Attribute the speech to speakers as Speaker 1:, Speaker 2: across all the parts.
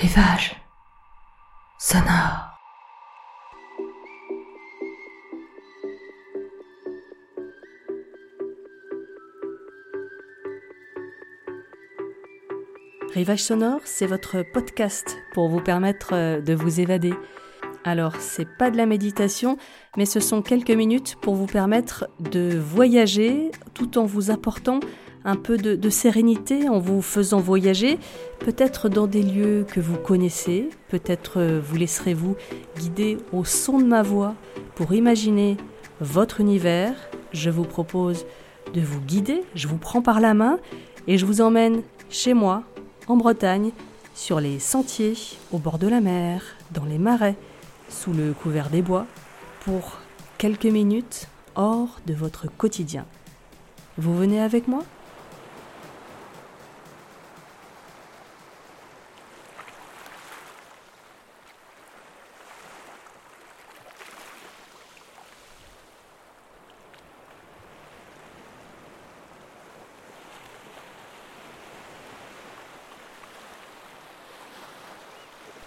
Speaker 1: Rivage sonore.
Speaker 2: Rivage sonore, c'est votre podcast pour vous permettre euh, de vous évader. Alors, c'est pas de la méditation, mais ce sont quelques minutes pour vous permettre de voyager tout en vous apportant un peu de, sérénité, en vous faisant voyager, peut-être dans des lieux que vous connaissez, peut-être euh, vous laisserez-vous guider au son de ma voix pour imaginer votre univers. Je vous propose de vous guider, je vous prends par la main et je vous emmène chez moi, en Bretagne, sur les sentiers, au bord de la mer, dans les marais, sous le couvert des bois, pour quelques minutes hors de votre quotidien. Vous venez avec moi?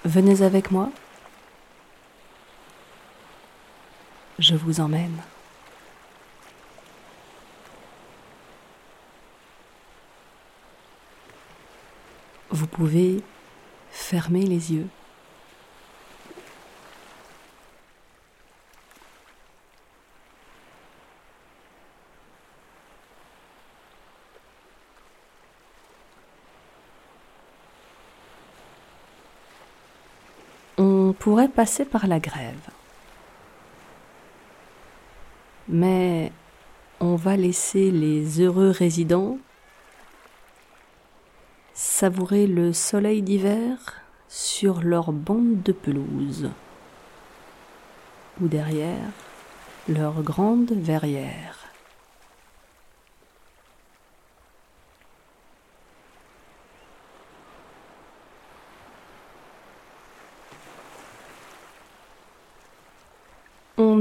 Speaker 2: Venez avec moi? Je vous emmène. Vous pouvez fermer les yeux. pourrait passer par la grève. Mais on va laisser les heureux résidents savourer le soleil d'hiver sur leur bande de pelouse ou derrière leur grande verrière.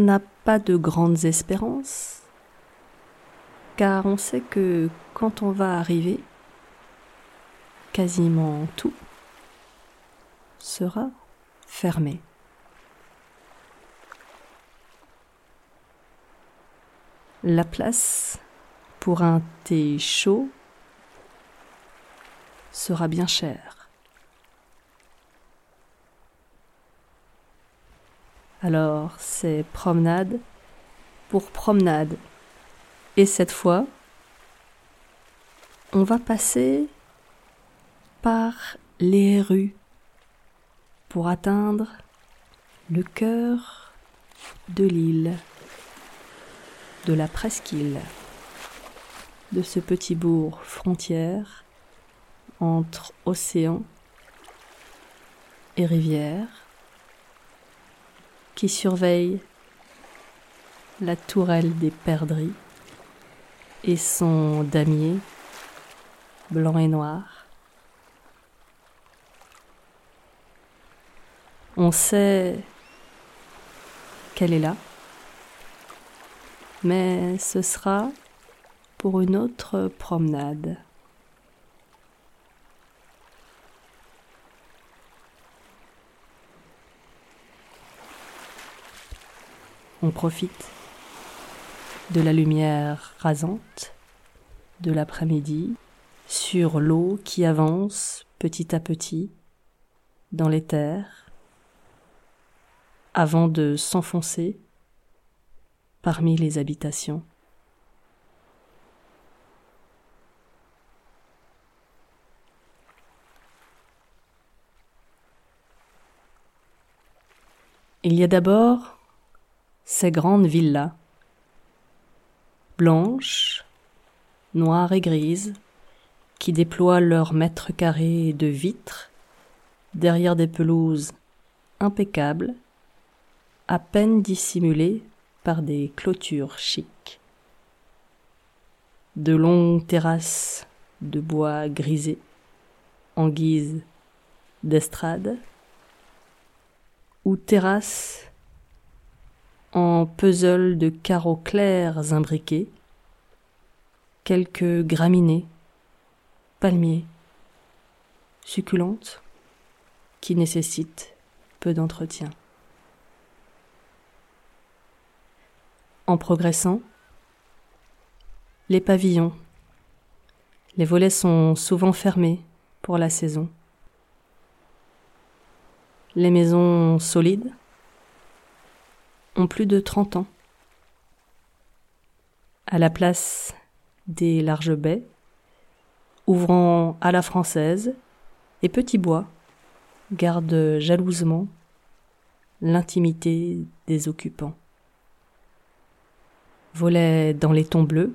Speaker 2: N'a pas de grandes espérances, car on sait que quand on va arriver, quasiment tout sera fermé. La place pour un thé chaud sera bien chère. Alors c'est promenade pour promenade. Et cette fois, on va passer par les rues pour atteindre le cœur de l'île, de la presqu'île, de ce petit bourg frontière entre océan et rivière surveille la tourelle des perdrix et son damier blanc et noir. On sait qu'elle est là, mais ce sera pour une autre promenade. On profite de la lumière rasante de l'après-midi sur l'eau qui avance petit à petit dans les terres avant de s'enfoncer parmi les habitations. Il y a d'abord ces grandes villas, blanches, noires et grises, qui déploient leurs mètres carrés de vitres derrière des pelouses impeccables, à peine dissimulées par des clôtures chics. De longues terrasses de bois grisé en guise d'estrade, ou terrasses en puzzle de carreaux clairs imbriqués, quelques graminées, palmiers, succulentes, qui nécessite peu d'entretien. En progressant, les pavillons. Les volets sont souvent fermés pour la saison. Les maisons solides ont plus de 30 ans. À la place des larges baies, ouvrant à la française, et petits bois gardent jalousement l'intimité des occupants. Volets dans les tons bleus,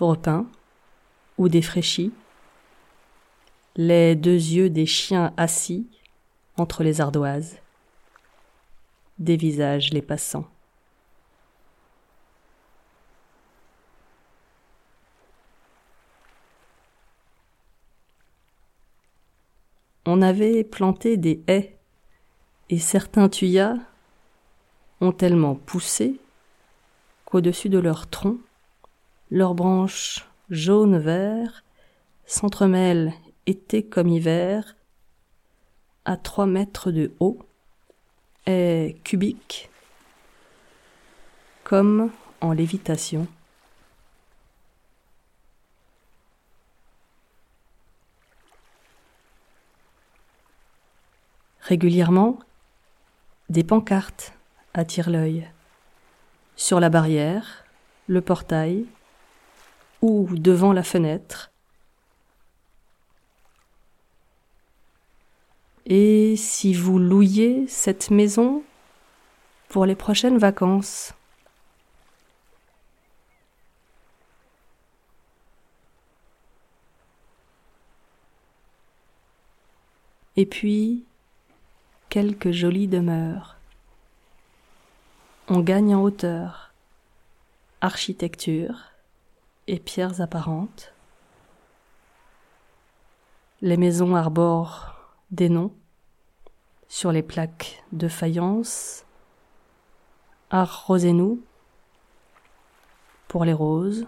Speaker 2: repeints ou défraîchis, les deux yeux des chiens assis entre les ardoises, des visages les passants. On avait planté des haies, et certains tuyas ont tellement poussé qu'au-dessus de leurs troncs, leurs branches jaune-vert s'entremêlent été comme hiver à trois mètres de haut est cubique comme en lévitation. Régulièrement, des pancartes attirent l'œil. Sur la barrière, le portail ou devant la fenêtre. Et si vous louiez cette maison pour les prochaines vacances? Et puis, quelques jolies demeures. On gagne en hauteur. Architecture et pierres apparentes. Les maisons arborent des noms sur les plaques de faïence. Arrosez-nous pour les roses.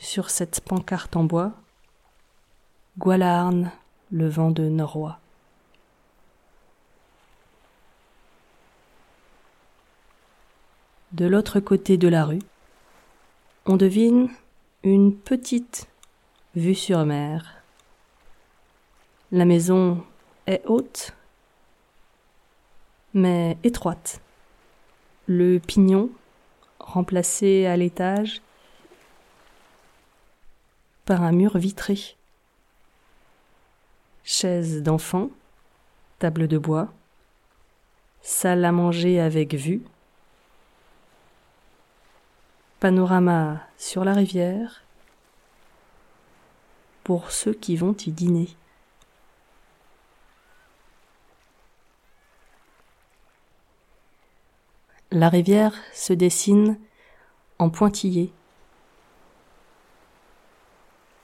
Speaker 2: Sur cette pancarte en bois, Gualarne, le vent de Norrois. De l'autre côté de la rue, on devine une petite vue sur mer. La maison est haute, mais étroite. Le pignon, remplacé à l'étage par un mur vitré. Chaise d'enfant, table de bois, salle à manger avec vue, panorama sur la rivière pour ceux qui vont y dîner. La rivière se dessine en pointillés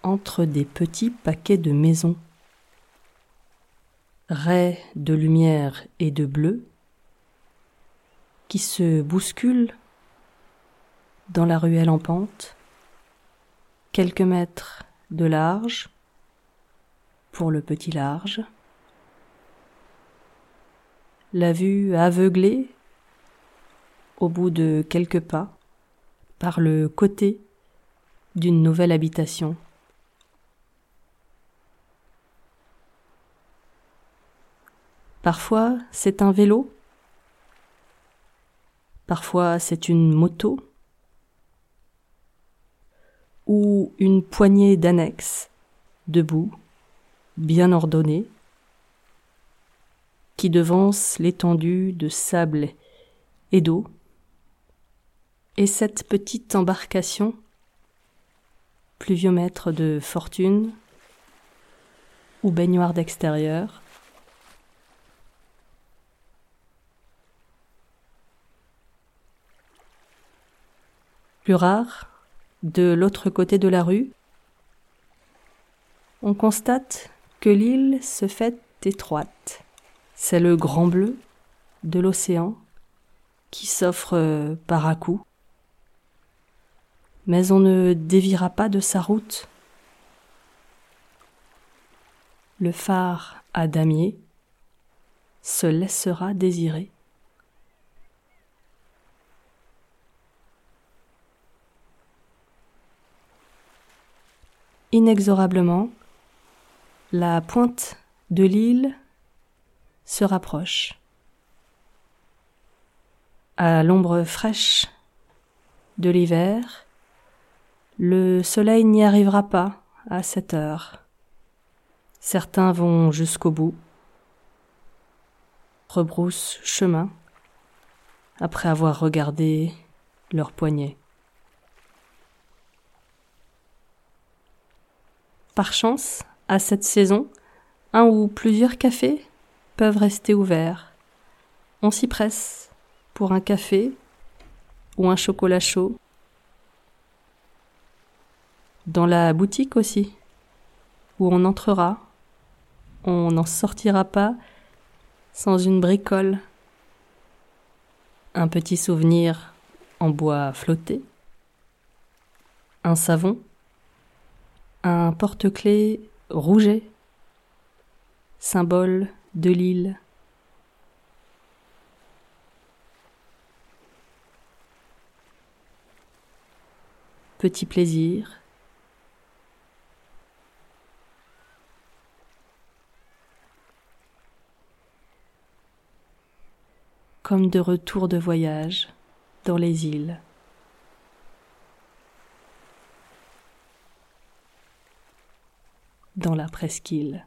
Speaker 2: entre des petits paquets de maisons, raies de lumière et de bleu qui se bousculent dans la ruelle en pente, quelques mètres de large pour le petit large, la vue aveuglée au bout de quelques pas par le côté d'une nouvelle habitation. Parfois c'est un vélo, parfois c'est une moto, ou une poignée d'annexes, debout, bien ordonnées, qui devancent l'étendue de sable et d'eau, et cette petite embarcation, pluviomètre de fortune ou baignoire d'extérieur, plus rare, de l'autre côté de la rue, on constate que l'île se fait étroite. C'est le grand bleu de l'océan qui s'offre par à coup. Mais on ne dévira pas de sa route. Le phare à damier se laissera désirer. Inexorablement, la pointe de l'île se rapproche. À l'ombre fraîche de l'hiver, le soleil n'y arrivera pas à cette heure. Certains vont jusqu'au bout, rebroussent chemin après avoir regardé leurs poignets. Par chance, à cette saison, un ou plusieurs cafés peuvent rester ouverts. On s'y presse pour un café ou un chocolat chaud. Dans la boutique aussi, où on entrera, on n'en sortira pas sans une bricole, un petit souvenir en bois flotté, un savon, un porte-clés rouget, symbole de l'île. Petit plaisir. Comme de retour de voyage dans les îles. Dans la presqu'île.